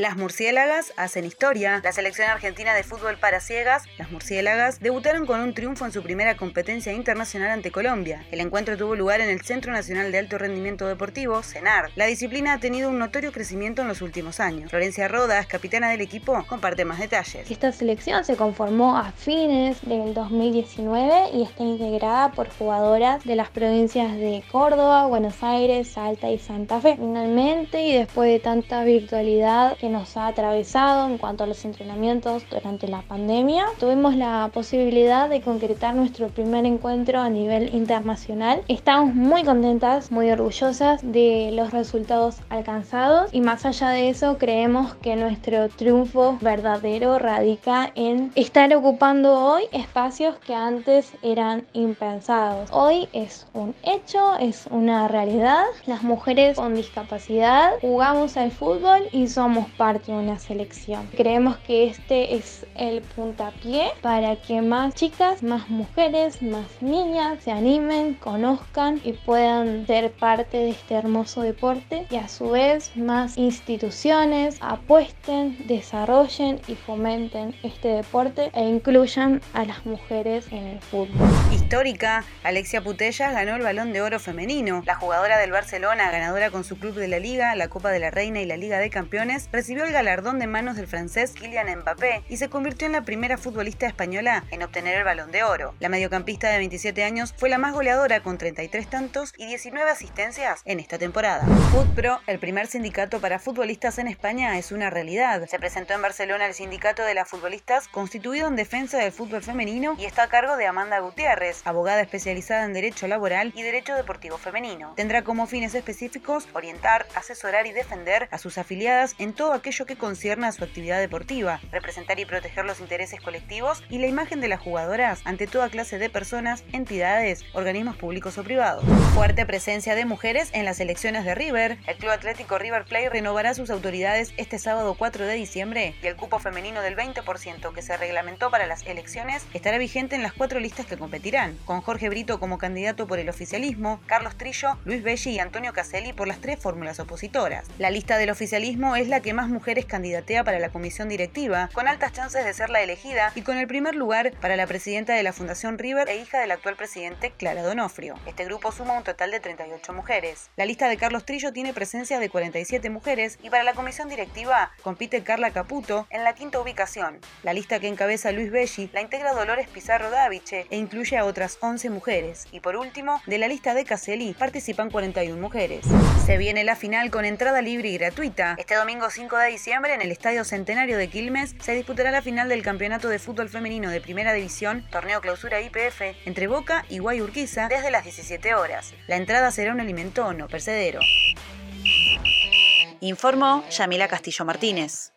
Las murciélagas hacen historia. La selección argentina de fútbol para ciegas, las murciélagas, debutaron con un triunfo en su primera competencia internacional ante Colombia. El encuentro tuvo lugar en el Centro Nacional de Alto Rendimiento Deportivo, CENAR. La disciplina ha tenido un notorio crecimiento en los últimos años. Florencia Rodas, capitana del equipo, comparte más detalles. Esta selección se conformó a fines del 2019 y está integrada por jugadoras de las provincias de Córdoba, Buenos Aires, Salta y Santa Fe. Finalmente, y después de tanta virtualidad nos ha atravesado en cuanto a los entrenamientos durante la pandemia. Tuvimos la posibilidad de concretar nuestro primer encuentro a nivel internacional. Estamos muy contentas, muy orgullosas de los resultados alcanzados y más allá de eso creemos que nuestro triunfo verdadero radica en estar ocupando hoy espacios que antes eran impensados. Hoy es un hecho, es una realidad. Las mujeres con discapacidad jugamos al fútbol y somos parte de una selección. Creemos que este es el puntapié para que más chicas, más mujeres, más niñas se animen, conozcan y puedan ser parte de este hermoso deporte y a su vez más instituciones apuesten, desarrollen y fomenten este deporte e incluyan a las mujeres en el fútbol. Histórica, Alexia Putellas ganó el balón de oro femenino. La jugadora del Barcelona, ganadora con su club de la Liga, la Copa de la Reina y la Liga de Campeones, recibió el galardón de manos del francés Kylian Mbappé y se convirtió en la primera futbolista española en obtener el balón de oro. La mediocampista de 27 años fue la más goleadora con 33 tantos y 19 asistencias en esta temporada. FutPro, el primer sindicato para futbolistas en España, es una realidad. Se presentó en Barcelona el sindicato de las futbolistas constituido en defensa del fútbol femenino y está a cargo de Amanda Gutiérrez, abogada especializada en derecho laboral y derecho deportivo femenino. Tendrá como fines específicos orientar, asesorar y defender a sus afiliadas en todo aquello que concierne a su actividad deportiva, representar y proteger los intereses colectivos y la imagen de las jugadoras ante toda clase de personas, entidades, organismos públicos o privados. Fuerte presencia de mujeres en las elecciones de River. El Club Atlético River Plate renovará sus autoridades este sábado 4 de diciembre y el cupo femenino del 20% que se reglamentó para las elecciones estará vigente en las cuatro listas que competirán, con Jorge Brito como candidato por el oficialismo, Carlos Trillo, Luis Belli y Antonio Caselli por las tres fórmulas opositoras. La lista del oficialismo es la que más mujeres candidatea para la comisión directiva, con altas chances de ser la elegida y con el primer lugar para la presidenta de la Fundación River e hija del actual presidente Clara Donofrio. Este grupo suma un total de 38 mujeres. La lista de Carlos Trillo tiene presencia de 47 mujeres y para la comisión directiva compite Carla Caputo en la quinta ubicación. La lista que encabeza Luis Belli la integra Dolores Pizarro Daviche e incluye a otras 11 mujeres. Y por último, de la lista de Caselli participan 41 mujeres. Se viene la final con entrada libre y gratuita. Este domingo 5 de diciembre en el Estadio Centenario de Quilmes se disputará la final del Campeonato de Fútbol Femenino de Primera División, torneo clausura IPF, entre Boca y Guayurquiza desde las 17 horas. La entrada será un alimento no percedero. Informó Yamila Castillo Martínez.